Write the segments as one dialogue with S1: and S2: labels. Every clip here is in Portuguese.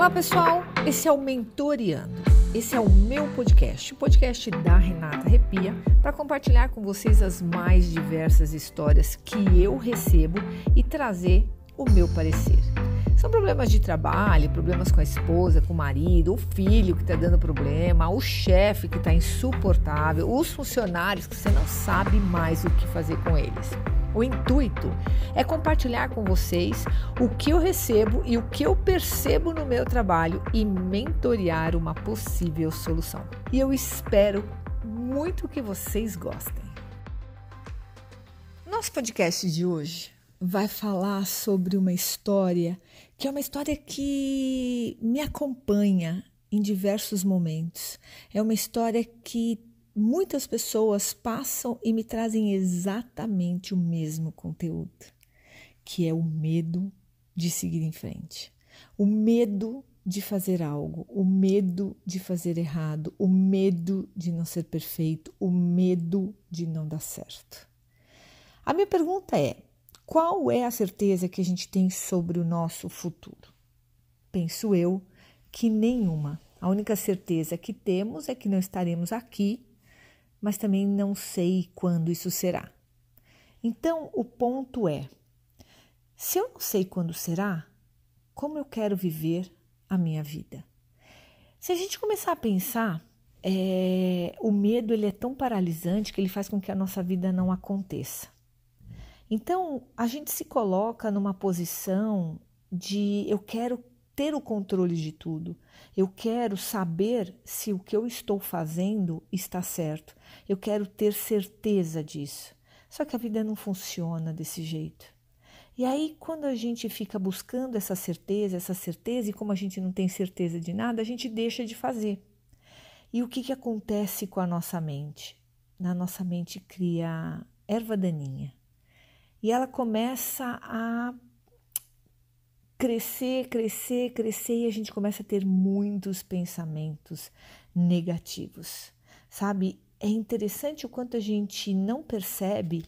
S1: Olá, pessoal. Esse é o Mentoriando. Esse é o meu podcast, o podcast da Renata Repia, para compartilhar com vocês as mais diversas histórias que eu recebo e trazer o meu parecer. São problemas de trabalho, problemas com a esposa, com o marido, o filho que está dando problema, o chefe que está insuportável, os funcionários que você não sabe mais o que fazer com eles. O intuito é compartilhar com vocês o que eu recebo e o que eu percebo no meu trabalho e mentorear uma possível solução. E eu espero muito que vocês gostem. Nosso podcast de hoje vai falar sobre uma história que é uma história que me acompanha em diversos momentos. É uma história que muitas pessoas passam e me trazem exatamente o mesmo conteúdo, que é o medo de seguir em frente, o medo de fazer algo, o medo de fazer errado, o medo de não ser perfeito, o medo de não dar certo. A minha pergunta é: qual é a certeza que a gente tem sobre o nosso futuro? Penso eu que nenhuma. A única certeza que temos é que não estaremos aqui mas também não sei quando isso será. Então, o ponto é: se eu não sei quando será, como eu quero viver a minha vida? Se a gente começar a pensar, é, o medo ele é tão paralisante que ele faz com que a nossa vida não aconteça. Então, a gente se coloca numa posição de eu quero ter o controle de tudo. Eu quero saber se o que eu estou fazendo está certo. Eu quero ter certeza disso. Só que a vida não funciona desse jeito. E aí, quando a gente fica buscando essa certeza, essa certeza, e como a gente não tem certeza de nada, a gente deixa de fazer. E o que, que acontece com a nossa mente? Na nossa mente cria erva daninha. E ela começa a crescer, crescer, crescer e a gente começa a ter muitos pensamentos negativos, sabe? É interessante o quanto a gente não percebe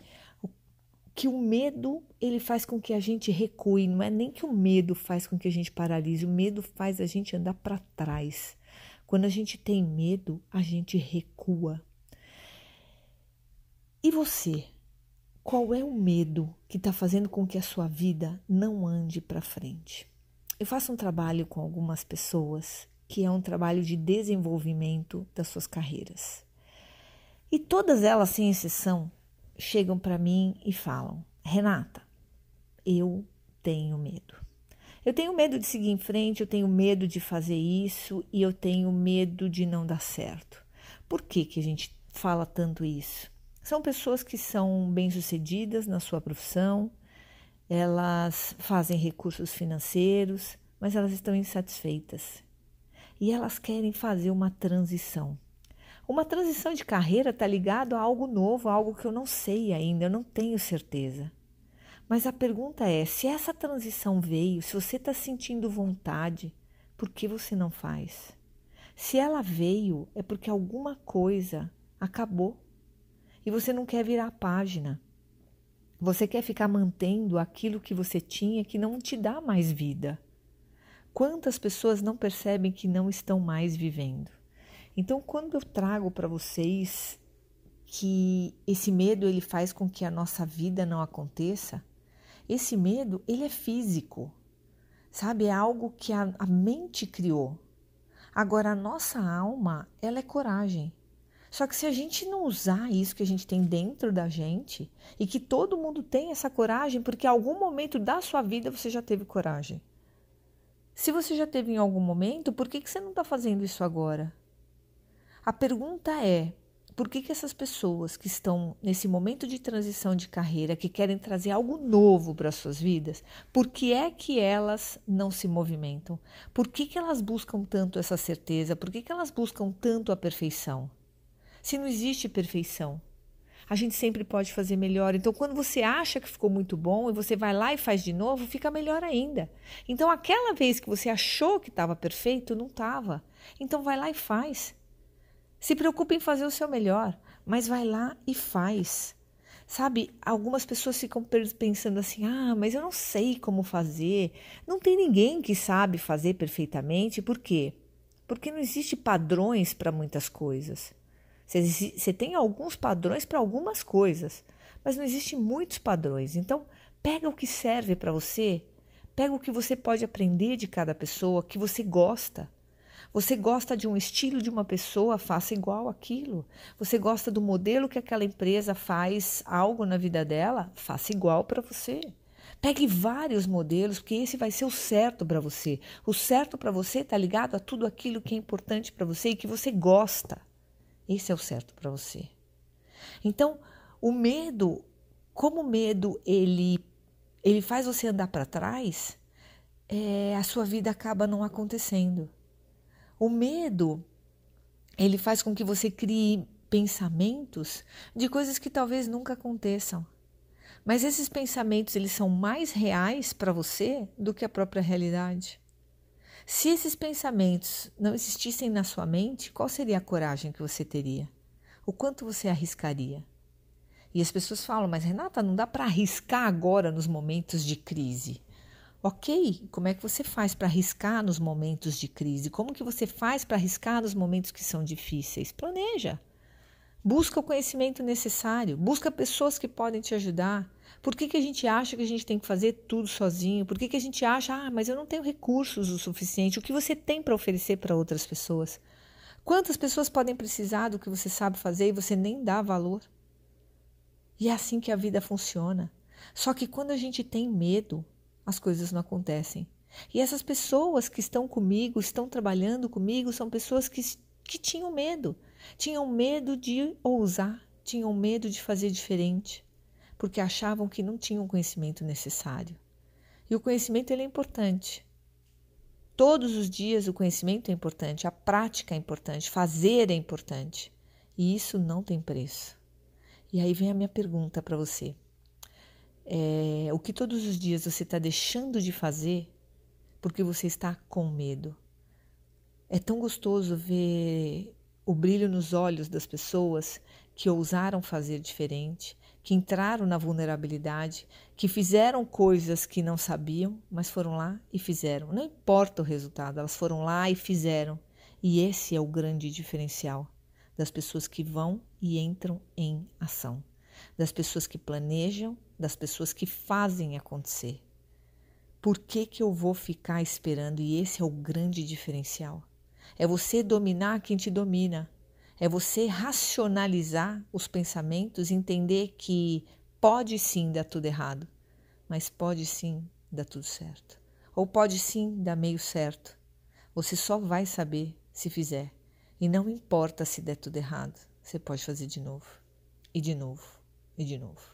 S1: que o medo ele faz com que a gente recue, não é nem que o medo faz com que a gente paralise, o medo faz a gente andar para trás. Quando a gente tem medo, a gente recua. E você? Qual é o medo que está fazendo com que a sua vida não ande para frente? Eu faço um trabalho com algumas pessoas que é um trabalho de desenvolvimento das suas carreiras. E todas elas, sem exceção, chegam para mim e falam: Renata, eu tenho medo. Eu tenho medo de seguir em frente, eu tenho medo de fazer isso e eu tenho medo de não dar certo. Por que, que a gente fala tanto isso? São pessoas que são bem-sucedidas na sua profissão, elas fazem recursos financeiros, mas elas estão insatisfeitas. E elas querem fazer uma transição. Uma transição de carreira está ligado a algo novo, a algo que eu não sei ainda, eu não tenho certeza. Mas a pergunta é: se essa transição veio, se você está sentindo vontade, por que você não faz? Se ela veio, é porque alguma coisa acabou e você não quer virar a página. Você quer ficar mantendo aquilo que você tinha que não te dá mais vida. Quantas pessoas não percebem que não estão mais vivendo? Então, quando eu trago para vocês que esse medo ele faz com que a nossa vida não aconteça, esse medo ele é físico, sabe? É algo que a, a mente criou. Agora, a nossa alma, ela é coragem. Só que se a gente não usar isso que a gente tem dentro da gente e que todo mundo tem essa coragem, porque em algum momento da sua vida você já teve coragem. Se você já teve em algum momento, por que, que você não está fazendo isso agora? A pergunta é: por que, que essas pessoas que estão nesse momento de transição de carreira, que querem trazer algo novo para as suas vidas, por que é que elas não se movimentam? Por que, que elas buscam tanto essa certeza? Por que, que elas buscam tanto a perfeição? Se não existe perfeição? A gente sempre pode fazer melhor. Então, quando você acha que ficou muito bom e você vai lá e faz de novo, fica melhor ainda. Então, aquela vez que você achou que estava perfeito, não estava. Então, vai lá e faz. Se preocupe em fazer o seu melhor, mas vai lá e faz. Sabe, algumas pessoas ficam pensando assim: ah, mas eu não sei como fazer. Não tem ninguém que sabe fazer perfeitamente. Por quê? Porque não existe padrões para muitas coisas. Você tem alguns padrões para algumas coisas, mas não existe muitos padrões. Então, pega o que serve para você, pega o que você pode aprender de cada pessoa, que você gosta. Você gosta de um estilo de uma pessoa, faça igual aquilo. Você gosta do modelo que aquela empresa faz algo na vida dela, faça igual para você. Pegue vários modelos, porque esse vai ser o certo para você. O certo para você está ligado a tudo aquilo que é importante para você e que você gosta. Esse é o certo para você. Então, o medo, como o medo ele ele faz você andar para trás, é, a sua vida acaba não acontecendo. O medo, ele faz com que você crie pensamentos de coisas que talvez nunca aconteçam. Mas esses pensamentos, eles são mais reais para você do que a própria realidade. Se esses pensamentos não existissem na sua mente, qual seria a coragem que você teria? O quanto você arriscaria? E as pessoas falam, mas Renata, não dá para arriscar agora nos momentos de crise. Ok, como é que você faz para arriscar nos momentos de crise? Como que você faz para arriscar nos momentos que são difíceis? Planeja. Busca o conhecimento necessário, busca pessoas que podem te ajudar. Por que, que a gente acha que a gente tem que fazer tudo sozinho? Por que, que a gente acha, ah, mas eu não tenho recursos o suficiente? O que você tem para oferecer para outras pessoas? Quantas pessoas podem precisar do que você sabe fazer e você nem dá valor? E é assim que a vida funciona. Só que quando a gente tem medo, as coisas não acontecem. E essas pessoas que estão comigo, estão trabalhando comigo, são pessoas que, que tinham medo. Tinham medo de ousar, tinham medo de fazer diferente, porque achavam que não tinham o conhecimento necessário. E o conhecimento ele é importante. Todos os dias o conhecimento é importante, a prática é importante, fazer é importante. E isso não tem preço. E aí vem a minha pergunta para você. É, o que todos os dias você está deixando de fazer porque você está com medo. É tão gostoso ver o brilho nos olhos das pessoas que ousaram fazer diferente, que entraram na vulnerabilidade, que fizeram coisas que não sabiam, mas foram lá e fizeram. Não importa o resultado, elas foram lá e fizeram. E esse é o grande diferencial das pessoas que vão e entram em ação das pessoas que planejam, das pessoas que fazem acontecer. Por que, que eu vou ficar esperando? E esse é o grande diferencial. É você dominar quem te domina. É você racionalizar os pensamentos, entender que pode sim dar tudo errado, mas pode sim dar tudo certo. Ou pode sim dar meio certo. Você só vai saber se fizer. E não importa se der tudo errado, você pode fazer de novo e de novo e de novo.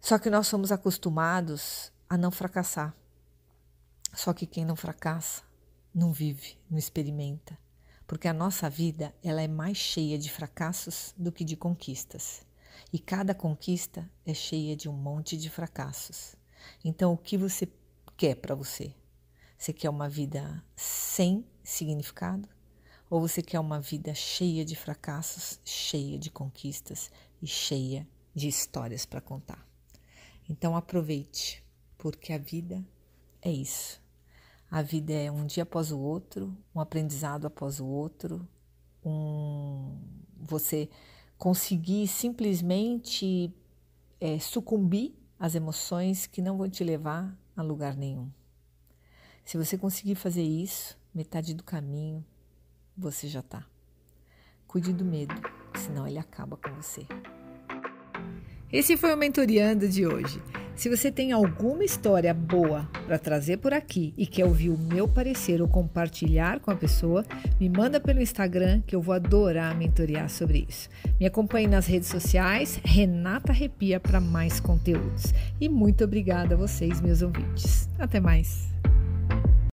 S1: Só que nós somos acostumados a não fracassar. Só que quem não fracassa não vive, não experimenta, porque a nossa vida ela é mais cheia de fracassos do que de conquistas. E cada conquista é cheia de um monte de fracassos. Então, o que você quer para você? Você quer uma vida sem significado? Ou você quer uma vida cheia de fracassos, cheia de conquistas e cheia de histórias para contar? Então aproveite, porque a vida é isso. A vida é um dia após o outro, um aprendizado após o outro, um você conseguir simplesmente é, sucumbir às emoções que não vão te levar a lugar nenhum. Se você conseguir fazer isso, metade do caminho você já está. Cuide do medo, senão ele acaba com você. Esse foi o Mentoriando de hoje. Se você tem alguma história boa para trazer por aqui e quer ouvir o meu parecer ou compartilhar com a pessoa, me manda pelo Instagram que eu vou adorar mentorear sobre isso. Me acompanhe nas redes sociais, Renata Arrepia para mais conteúdos. E muito obrigada a vocês, meus ouvintes. Até mais.